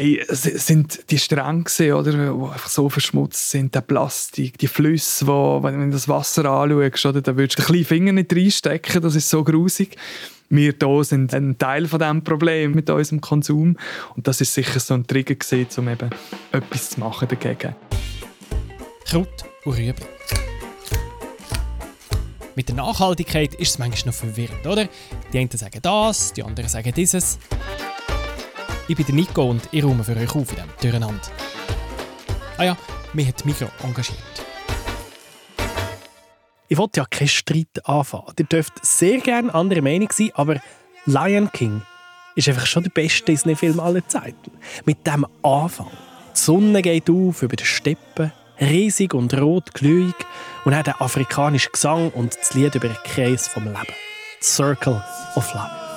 Hey, sind die Stränge, oder, die einfach so verschmutzt sind, der Plastik, die Flüsse, wo, wenn du das Wasser anschaust, oder, da würdest du den kleinen Finger nicht reinstecken, das ist so grusig. Wir hier sind ein Teil von diesem Problem mit unserem Konsum und das ist sicher so ein Trigger gewesen, um eben etwas zu machen dagegen. Kraut und Rüben. Mit der Nachhaltigkeit ist es manchmal noch verwirrend, oder? Die einen sagen das, die anderen sagen dieses. Ich bin der Nico und ich räume für euch auf in diesem Durcheinander. Ah ja, mich hat Mikro engagiert. Ich wollte ja keinen Streit anfangen. Ihr dürft sehr gerne andere Meinung sein, aber Lion King ist einfach schon der beste Disney-Film aller Zeiten. Mit dem Anfang. Die Sonne geht auf über die Steppen, riesig und rot glühig und hat der afrikanische Gesang und das Lied über den Kreis vom Leben. Circle of Life.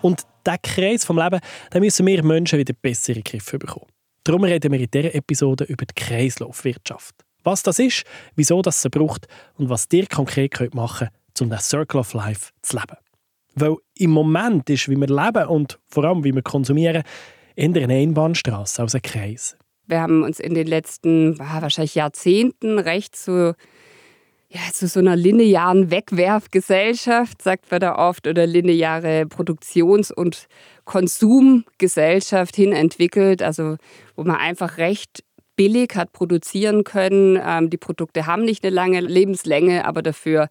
Und diesen Kreis vom Leben den müssen wir Menschen wieder bessere Griffe bekommen. Darum reden wir in dieser Episode über die Kreislaufwirtschaft. Was das ist, wieso das sie braucht und was ihr konkret machen könnt, um das Circle of Life zu leben. Weil im Moment ist, wie wir leben und vor allem, wie wir konsumieren, eher eine Einbahnstraße als ein Kreis. Wir haben uns in den letzten wahrscheinlich Jahrzehnten recht zu, ja, zu so einer linearen Wegwerfgesellschaft, sagt man da oft, oder lineare Produktions- und Konsumgesellschaft hin entwickelt, also wo man einfach recht billig hat produzieren können. Ähm, die Produkte haben nicht eine lange Lebenslänge, aber dafür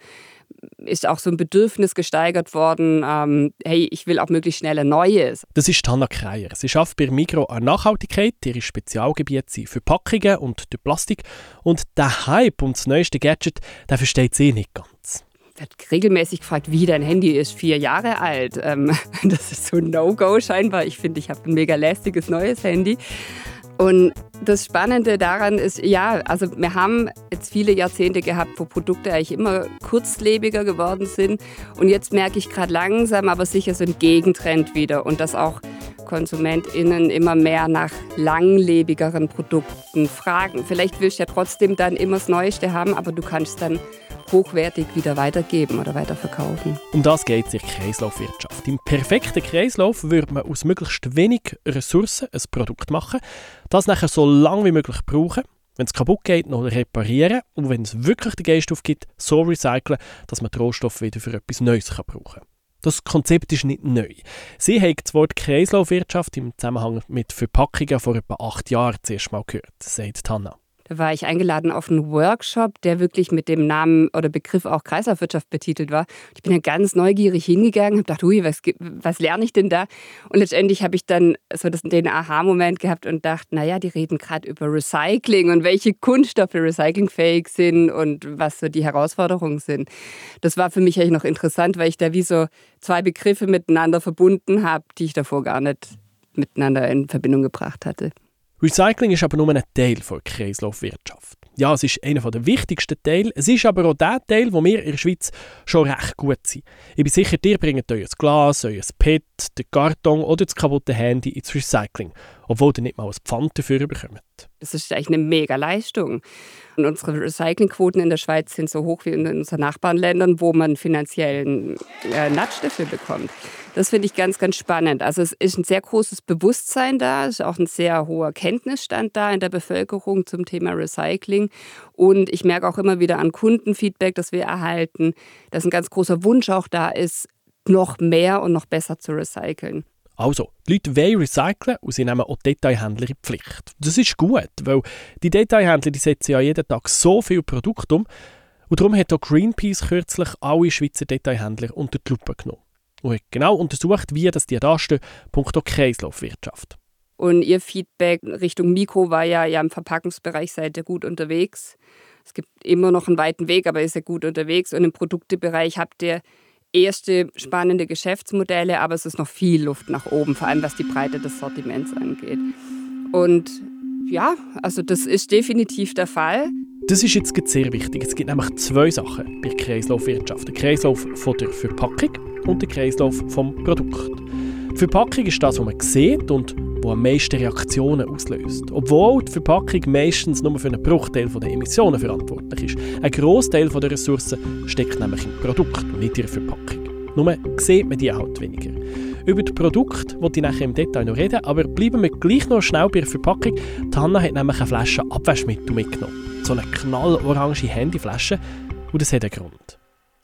ist auch so ein Bedürfnis gesteigert worden, ähm, hey, ich will auch möglichst schnell ein neues. Das ist Hanna Kreier. Sie arbeitet bei Migro an Nachhaltigkeit. Ihre Spezialgebiete sind für Packungen und durch Plastik. Und der Hype um das neueste Gadget, der versteht sie nicht ganz wird regelmäßig gefragt, wie dein Handy ist vier Jahre alt. Ähm, das ist so ein No-Go scheinbar. Ich finde, ich habe ein mega lästiges neues Handy. Und das Spannende daran ist, ja, also wir haben jetzt viele Jahrzehnte gehabt, wo Produkte eigentlich immer kurzlebiger geworden sind. Und jetzt merke ich gerade langsam, aber sicher so ein Gegentrend wieder und dass auch KonsumentInnen immer mehr nach langlebigeren Produkten fragen. Vielleicht willst du ja trotzdem dann immer das Neueste haben, aber du kannst dann hochwertig wieder weitergeben oder weiterverkaufen. Um das geht es in Kreislaufwirtschaft. Im perfekten Kreislauf würde man aus möglichst wenig Ressourcen ein Produkt machen, das nachher so lange wie möglich brauchen, wenn es kaputt geht, noch reparieren und wenn es wirklich den Geist aufgibt, so recyceln, dass man den Rohstoff wieder für etwas Neues kann brauchen kann. Das Konzept ist nicht neu. Sie haben das Wort Kreislaufwirtschaft im Zusammenhang mit Verpackungen vor etwa acht Jahren zuerst mal gehört, sagt Hanna. War ich eingeladen auf einen Workshop, der wirklich mit dem Namen oder Begriff auch Kreislaufwirtschaft betitelt war. Ich bin ja ganz neugierig hingegangen, habe gedacht, ui, was, was lerne ich denn da? Und letztendlich habe ich dann so den Aha-Moment gehabt und dachte, naja, die reden gerade über Recycling und welche Kunststoffe recyclingfähig sind und was so die Herausforderungen sind. Das war für mich eigentlich noch interessant, weil ich da wie so zwei Begriffe miteinander verbunden habe, die ich davor gar nicht miteinander in Verbindung gebracht hatte. Recycling ist aber nur ein Teil der Kreislaufwirtschaft. Ja, es ist einer der wichtigsten Teile. Es ist aber auch der Teil, wo wir in der Schweiz schon recht gut sind. Ich bin sicher, ihr bringt euer Glas, euer PET, den Karton oder das kaputte Handy ins Recycling, obwohl ihr nicht mal ein Pfand dafür bekommt. Das ist eigentlich eine mega Leistung. Und unsere Recyclingquoten in der Schweiz sind so hoch wie in unseren Nachbarländern, wo man finanziellen äh, Natsch dafür bekommt. Das finde ich ganz, ganz spannend. Also es ist ein sehr großes Bewusstsein da, es ist auch ein sehr hoher Kenntnisstand da in der Bevölkerung zum Thema Recycling. Und ich merke auch immer wieder an Kundenfeedback, das wir erhalten, dass ein ganz großer Wunsch auch da ist, noch mehr und noch besser zu recyceln. Also, die Leute wollen recyceln und sie nehmen auch Detailhändler in Pflicht. Das ist gut, weil die Detailhändler die setzen ja jeden Tag so viel Produkte um. Und darum hat auch Greenpeace kürzlich alle Schweizer Detailhändler unter die Lupe genommen und genau untersucht, wie das die dastehen, punkto Kreislaufwirtschaft. Und Ihr Feedback Richtung Mikro war ja, ja im Verpackungsbereich seid ihr gut unterwegs. Es gibt immer noch einen weiten Weg, aber ihr seid gut unterwegs. Und im Produktebereich habt ihr erste spannende Geschäftsmodelle, aber es ist noch viel Luft nach oben, vor allem was die Breite des Sortiments angeht. Und ja, also das ist definitiv der Fall. Das ist jetzt sehr wichtig. Es gibt nämlich zwei Sachen bei Kreislaufwirtschaft. Der Kreislauf von der Verpackung und der Kreislauf vom Produkt. Die Verpackung ist das, was man sieht und wo am meisten Reaktionen auslöst. Obwohl die Verpackung meistens nur für einen Bruchteil der Emissionen verantwortlich ist. Ein Großteil der Ressourcen steckt nämlich im Produkt und nicht in der Verpackung. Nur sieht man die halt weniger. Über das Produkt wollte ich nachher im Detail noch reden, aber bleiben wir gleich noch schnell bei der Verpackung. Die hat nämlich eine Flasche Abwaschmittel mitgenommen. So eine knallorange Handyflasche. Und das hat einen Grund.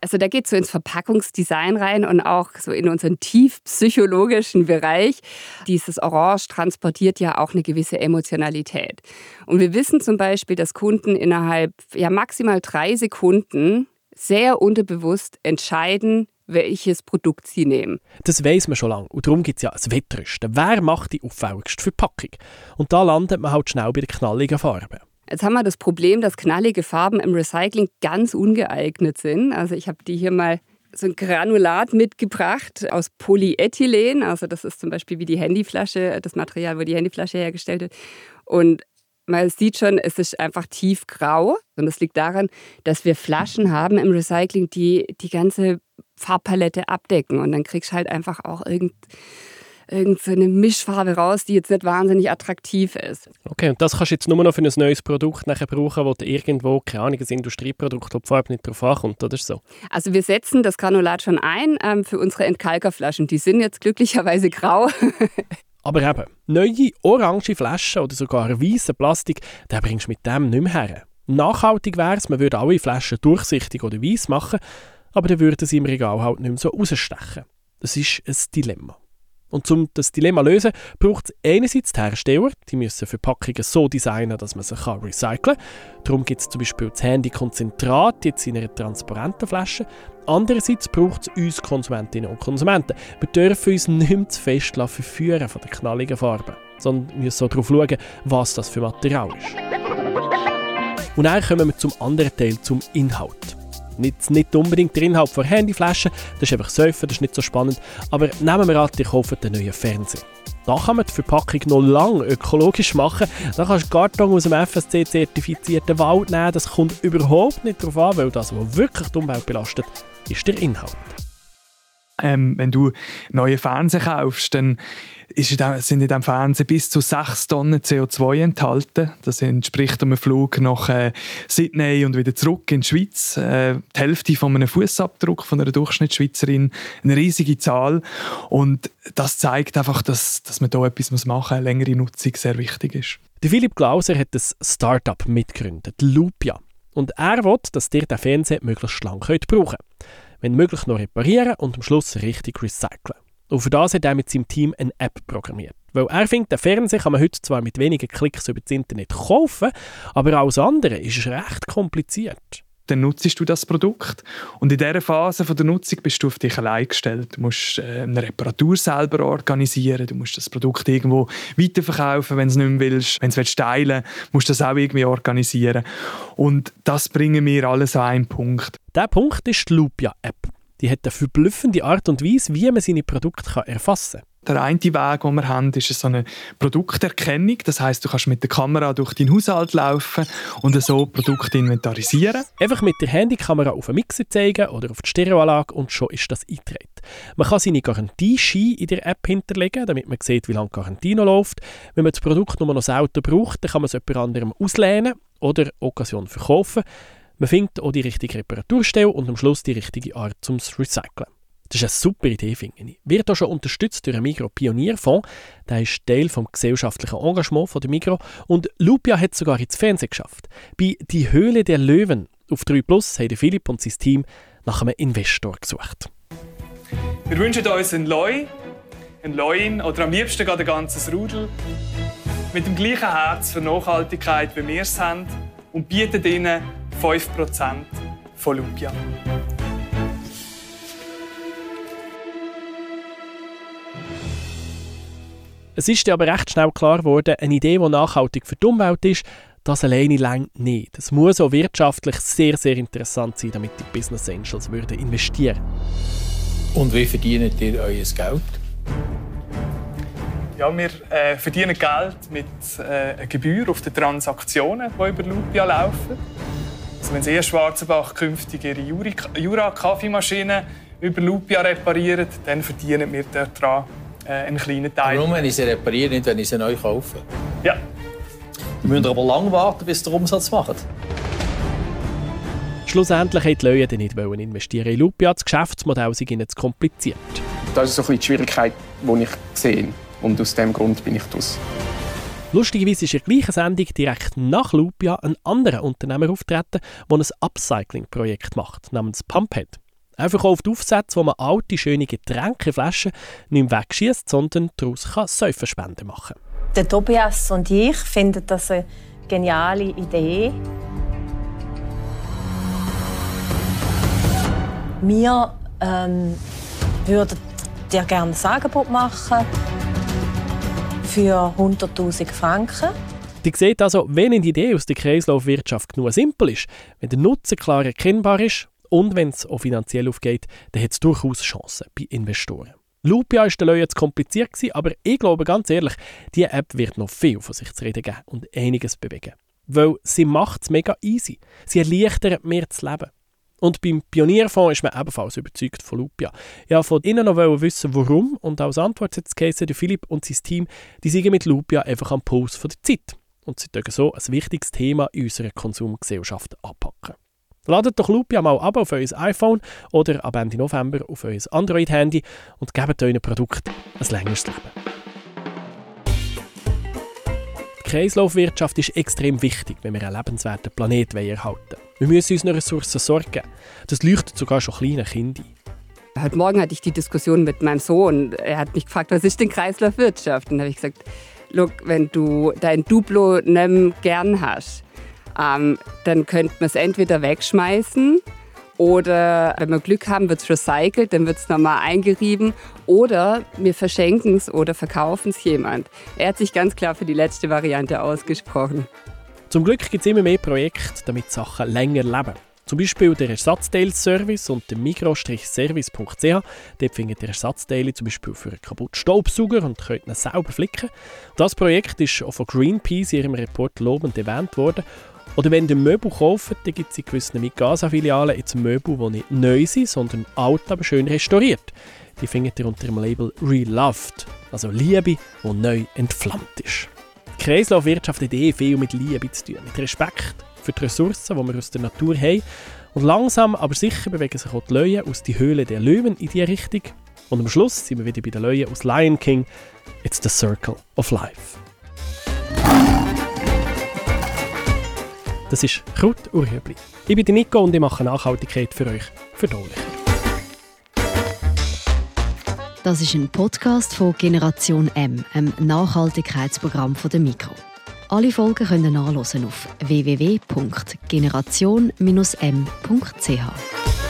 Also da geht es so ins Verpackungsdesign rein und auch so in unseren tief psychologischen Bereich. Dieses Orange transportiert ja auch eine gewisse Emotionalität. Und wir wissen zum Beispiel, dass Kunden innerhalb ja maximal drei Sekunden sehr unterbewusst entscheiden, welches Produkt sie nehmen. Das weiß man schon lange und darum gibt es ja ein Wettrüsten. Wer macht die auffälligste Verpackung? Und da landet man halt schnell bei den knalligen Farben. Jetzt haben wir das Problem, dass knallige Farben im Recycling ganz ungeeignet sind. Also ich habe die hier mal so ein Granulat mitgebracht aus Polyethylen. Also das ist zum Beispiel wie die Handyflasche, das Material, wo die Handyflasche hergestellt wird. Und man sieht schon, es ist einfach tiefgrau. Und das liegt daran, dass wir Flaschen haben im Recycling, die die ganze Farbpalette abdecken. Und dann kriegst du halt einfach auch irgend irgendeine Mischfarbe raus, die jetzt nicht wahnsinnig attraktiv ist. Okay, und das kannst du jetzt nur noch für ein neues Produkt nachher brauchen, wo du irgendwo, keine Ahnung, ein Industrieprodukt, wo die Farbe nicht drauf ankommt, oder so? Also wir setzen das Granulat schon ein ähm, für unsere Entkalkerflaschen. Die sind jetzt glücklicherweise grau. Aber eben, neue orange Flaschen oder sogar weiße Plastik, da bringst du mit dem nicht mehr her. Nachhaltig wäre es, man würde alle Flaschen durchsichtig oder weiß machen, aber dann würden sie im Regal halt nicht mehr so rausstechen. Das ist ein Dilemma. Und um das Dilemma zu lösen, braucht es einerseits die Hersteller, die müssen Verpackungen so designen, dass man sie recyceln kann. Darum gibt es zum Beispiel das Handy-Konzentrat jetzt in einer transparenten Flasche. Andererseits braucht es uns Konsumentinnen und Konsumenten. Wir dürfen uns nicht mehr zu fest verführen von den knalligen Farben, sondern müssen so darauf schauen, was das für Material ist. Und dann kommen wir zum anderen Teil, zum Inhalt. Nicht, nicht unbedingt der Inhalt von Handyflaschen, das ist einfach surfen, das ist nicht so spannend. Aber nehmen wir an, ihr kauft einen neuen Fernseher. Da kann man die Verpackung noch lange ökologisch machen. Da kannst du Karton aus dem FSC-zertifizierten Wald nehmen. Das kommt überhaupt nicht darauf an, weil das, was wirklich die Umwelt belastet, ist der Inhalt. Ähm, wenn du neue Fernseher kaufst, dann dem, sind in diesem Fernseher bis zu 6 Tonnen CO2 enthalten. Das entspricht einem Flug nach äh, Sydney und wieder zurück in die Schweiz. Äh, die Hälfte von einem Fußabdruck von einer Durchschnittsschweizerin. Eine riesige Zahl. Und das zeigt einfach, dass, dass man da etwas machen muss. Eine längere Nutzung sehr wichtig ist. Philipp Glauser hat ein Start-up mitgegründet, Lupia. Und er will, dass ihr den Fernseher möglichst lang brauchen könnt wenn möglich noch reparieren und am Schluss richtig recyceln. Und für das hat er mit seinem Team eine App programmiert. Weil er findet, den Fernseher kann man heute zwar mit wenigen Klicks über das Internet kaufen, aber alles andere ist recht kompliziert dann nutzt du das Produkt. Und in dieser Phase der Nutzung bist du auf dich allein gestellt. Du musst äh, eine Reparatur selber organisieren, du musst das Produkt irgendwo weiterverkaufen, wenn du es nicht mehr willst. Wenn du es teilen willst, musst du das auch irgendwie organisieren. Und das bringen wir alles an einen Punkt. Der Punkt ist die Lupia-App. Die hat eine verblüffende Art und Weise, wie man seine Produkte erfassen kann. Der eine Weg, den wir haben, ist so eine Produkterkennung. Das heißt, du kannst mit der Kamera durch deinen Haushalt laufen und so Produkte inventarisieren. Einfach mit der Handykamera auf einen Mixer zeigen oder auf die Stereoanlage und schon ist das eingetragen. Man kann seine Garantieschein in der App hinterlegen, damit man sieht, wie lange die Garantie noch läuft. Wenn man das Produkt nur noch selten braucht, dann kann man es jemand anderem auslehnen oder Occasion verkaufen. Man findet auch die richtige Reparaturstelle und am Schluss die richtige Art zum Recyceln. Das ist eine super Idee, finde ich. Wird auch schon unterstützt durch einen Migro Pionierfonds. Der ist Teil des gesellschaftlichen Engagements der Migro. Und Lupia hat sogar ins Fernsehen geschafft. Bei «Die Höhle der Löwen» auf 3 Plus haben Philipp und sein Team nach einem Investor gesucht. Wir wünschen uns einen Leu, einen Leuin oder am liebsten gerade ein ganzes Rudel mit dem gleichen Herz für Nachhaltigkeit, wie wir es haben und bieten ihnen 5% von Lupia. Es ist aber recht schnell klar geworden, eine Idee, die nachhaltig für die Umwelt ist, das alleine längt nicht. Es muss auch wirtschaftlich sehr, sehr interessant sein, damit die Business Angels würden investieren Und wie verdient ihr euer Geld? Ja, wir äh, verdienen Geld mit äh, einer Gebühr auf die Transaktionen, die über Lupia laufen. Also wenn Sie Schwarzenbach künftig Ihre Jura-Kaffeemaschine über Lupia reparieren, dann verdienen wir daran äh, einen kleinen Teil. Warum, wenn ich sie repariere, nicht wenn ich sie neu kaufe? Ja. Wir müssen aber lange warten, bis der Umsatz macht. Schlussendlich wollten die Leute nicht investieren in Lupia. Das Geschäftsmodell sei ihnen zu kompliziert. Das ist so ein bisschen die Schwierigkeit, die ich sehe. Und aus diesem Grund bin ich draus. Lustigerweise ist in der gleichen Sendung direkt nach Lupia ein anderer Unternehmer auftreten, der ein Upcycling-Projekt macht, namens Pumphead. Er verkauft Aufsätze, wo man alte, schöne Getränkeflaschen nicht mehr wegschießt, sondern daraus Säufenspenden machen kann. Der Tobias und ich finden das eine geniale Idee. Wir ähm, würden dir gerne ein Angebot machen für 100.000 Franken. Die seht also, wenn eine Idee aus der Kreislaufwirtschaft genug simpel ist, wenn der Nutzen klar erkennbar ist und wenn es auch finanziell aufgeht, dann hat es durchaus Chancen bei Investoren. Lupia war der jetzt kompliziert, aber ich glaube ganz ehrlich, diese App wird noch viel von sich zu reden geben und einiges bewegen. Weil sie macht es mega easy. Sie erleichtert mir das Leben. Und beim Pionierfonds ist man ebenfalls überzeugt von Lupia. Ja, von Ihnen noch wissen, warum. Und als Antwort hat Käse, der Philipp und sein Team, die sind mit Lupia einfach am Puls von der Zeit. Und sie dürfen so ein wichtiges Thema in unserer Konsumgesellschaft anpacken. Ladet doch Lupia mal ab auf euer iPhone oder ab Ende November auf euer Android-Handy und gebt euren Produkt ein längeres Leben. Kreislaufwirtschaft ist extrem wichtig, wenn wir einen lebenswerten Planet erhalten wollen. Wir müssen unseren Ressourcen sorgen. Das leuchtet sogar schon kleinen Kindern. Heute Morgen hatte ich die Diskussion mit meinem Sohn. Er hat mich gefragt, was ist denn Kreislaufwirtschaft? Und dann habe ich gesagt, Look, wenn du dein Duplo nicht gern hast, ähm, dann könnte man es entweder wegschmeißen oder wenn wir Glück haben, wird es recycelt, dann wird es nochmal eingerieben. Oder wir verschenken es oder verkaufen es jemand. Er hat sich ganz klar für die letzte Variante ausgesprochen. Zum Glück gibt es immer mehr Projekte, damit Sachen länger leben. Zum Beispiel der Ersatzteilservice und der micro-service.ch. Dort findet ihr Ersatzteile zum Beispiel für einen kaputten Staubsauger und könnt ihn selber flicken. Das Projekt ist auch von Greenpeace in ihrem Report lobend erwähnt worden oder wenn ihr Möbel kauft, dann gibt es in gewissen Mikasa-Filialen jetzt Möbel, die nicht neu sind, sondern alt, aber schön restauriert. Die findet ihr unter dem Label Reloved, also Liebe, die neu entflammt ist. Die Kreislaufwirtschaft hat eh viel mit Liebe zu tun, mit Respekt für die Ressourcen, die wir aus der Natur haben. Und langsam, aber sicher bewegen sich auch die Löwen aus der Höhle der Löwen in diese Richtung. Und am Schluss sind wir wieder bei den Löwen aus Lion King. It's the Circle of Life. Das ist Kraut und Rüebli. Ich bin Nico und ich mache Nachhaltigkeit für euch verdaulicher. Das ist ein Podcast von Generation M, einem Nachhaltigkeitsprogramm von der Mikro. Alle Folgen können nachlesen auf www.generation-m.ch.